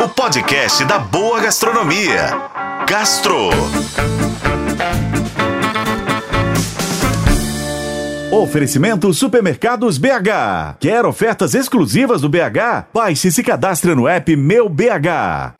o podcast da boa gastronomia. Gastro. Oferecimento Supermercados BH. Quer ofertas exclusivas do BH? Baixe e se cadastre no app Meu BH.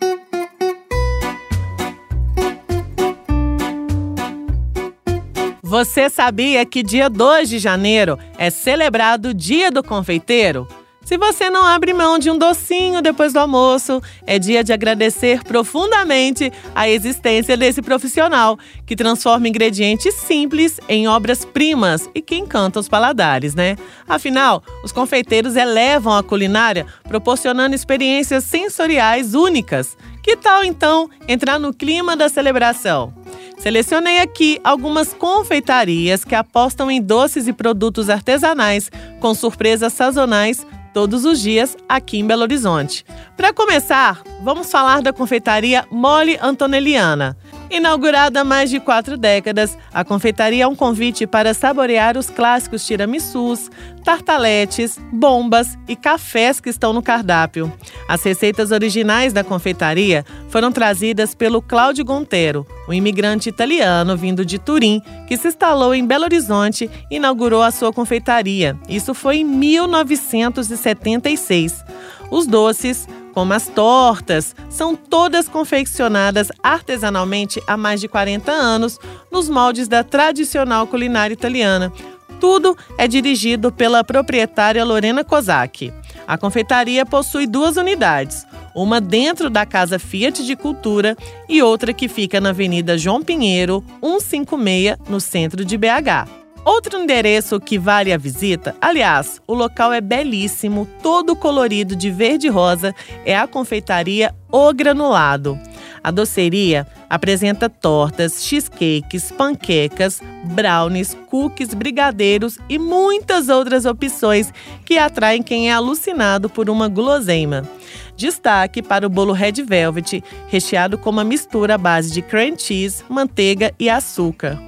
Você sabia que dia 2 de janeiro é celebrado o Dia do Confeiteiro? Se você não abre mão de um docinho depois do almoço, é dia de agradecer profundamente a existência desse profissional que transforma ingredientes simples em obras-primas e que encanta os paladares, né? Afinal, os confeiteiros elevam a culinária proporcionando experiências sensoriais únicas. Que tal então entrar no clima da celebração? Selecionei aqui algumas confeitarias que apostam em doces e produtos artesanais com surpresas sazonais todos os dias aqui em Belo Horizonte. Para começar, vamos falar da confeitaria Mole Antonelliana. Inaugurada há mais de quatro décadas, a confeitaria é um convite para saborear os clássicos tiramissus, tartaletes, bombas e cafés que estão no cardápio. As receitas originais da confeitaria foram trazidas pelo Cláudio Gontero, um imigrante italiano vindo de Turim, que se instalou em Belo Horizonte e inaugurou a sua confeitaria. Isso foi em 1976. Os doces, como as tortas, são todas confeccionadas artesanalmente há mais de 40 anos nos moldes da tradicional culinária italiana. Tudo é dirigido pela proprietária Lorena Kozak. A confeitaria possui duas unidades, uma dentro da Casa Fiat de Cultura e outra que fica na Avenida João Pinheiro, 156, no centro de BH. Outro endereço que vale a visita, aliás, o local é belíssimo, todo colorido de verde e rosa, é a confeitaria O Granulado. A doceria apresenta tortas, cheesecakes, panquecas, brownies, cookies, brigadeiros e muitas outras opções que atraem quem é alucinado por uma guloseima. Destaque para o bolo Red Velvet, recheado com uma mistura à base de cream cheese, manteiga e açúcar.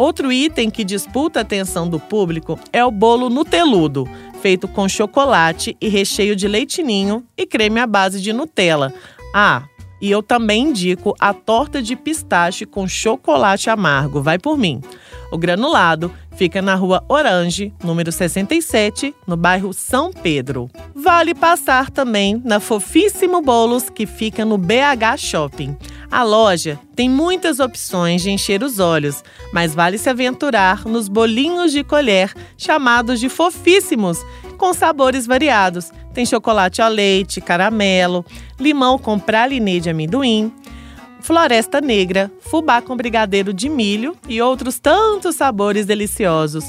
Outro item que disputa a atenção do público é o bolo Nuteludo, feito com chocolate e recheio de leitinho e creme à base de Nutella. Ah, e eu também indico a torta de pistache com chocolate amargo. Vai por mim. O granulado fica na rua Orange, número 67, no bairro São Pedro. Vale passar também na Fofíssimo Bolos, que fica no BH Shopping. A loja tem muitas opções de encher os olhos, mas vale se aventurar nos bolinhos de colher chamados de fofíssimos, com sabores variados. Tem chocolate ao leite, caramelo, limão com pralinê de amendoim, floresta negra, fubá com brigadeiro de milho e outros tantos sabores deliciosos.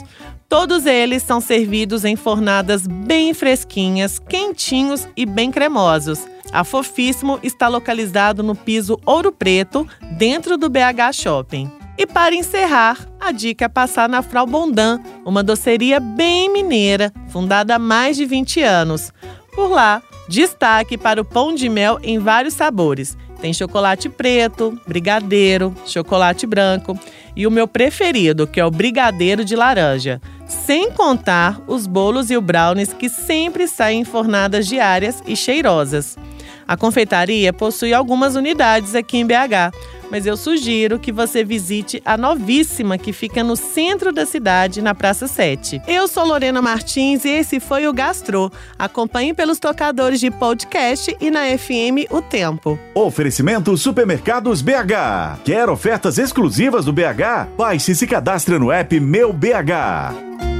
Todos eles são servidos em fornadas bem fresquinhas, quentinhos e bem cremosos. A Fofíssimo está localizado no piso Ouro Preto, dentro do BH Shopping. E para encerrar, a dica é passar na Frau Bondan, uma doceria bem mineira, fundada há mais de 20 anos. Por lá, destaque para o pão de mel em vários sabores. Tem chocolate preto, brigadeiro, chocolate branco e o meu preferido, que é o brigadeiro de laranja. Sem contar os bolos e o brownies que sempre saem em fornadas diárias e cheirosas. A confeitaria possui algumas unidades aqui em BH, mas eu sugiro que você visite a novíssima que fica no centro da cidade, na Praça 7. Eu sou Lorena Martins e esse foi o Gastro. Acompanhe pelos tocadores de podcast e na FM O Tempo. Oferecimento Supermercados BH. Quer ofertas exclusivas do BH? Baixe e se cadastre no app Meu BH.